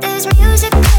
There's music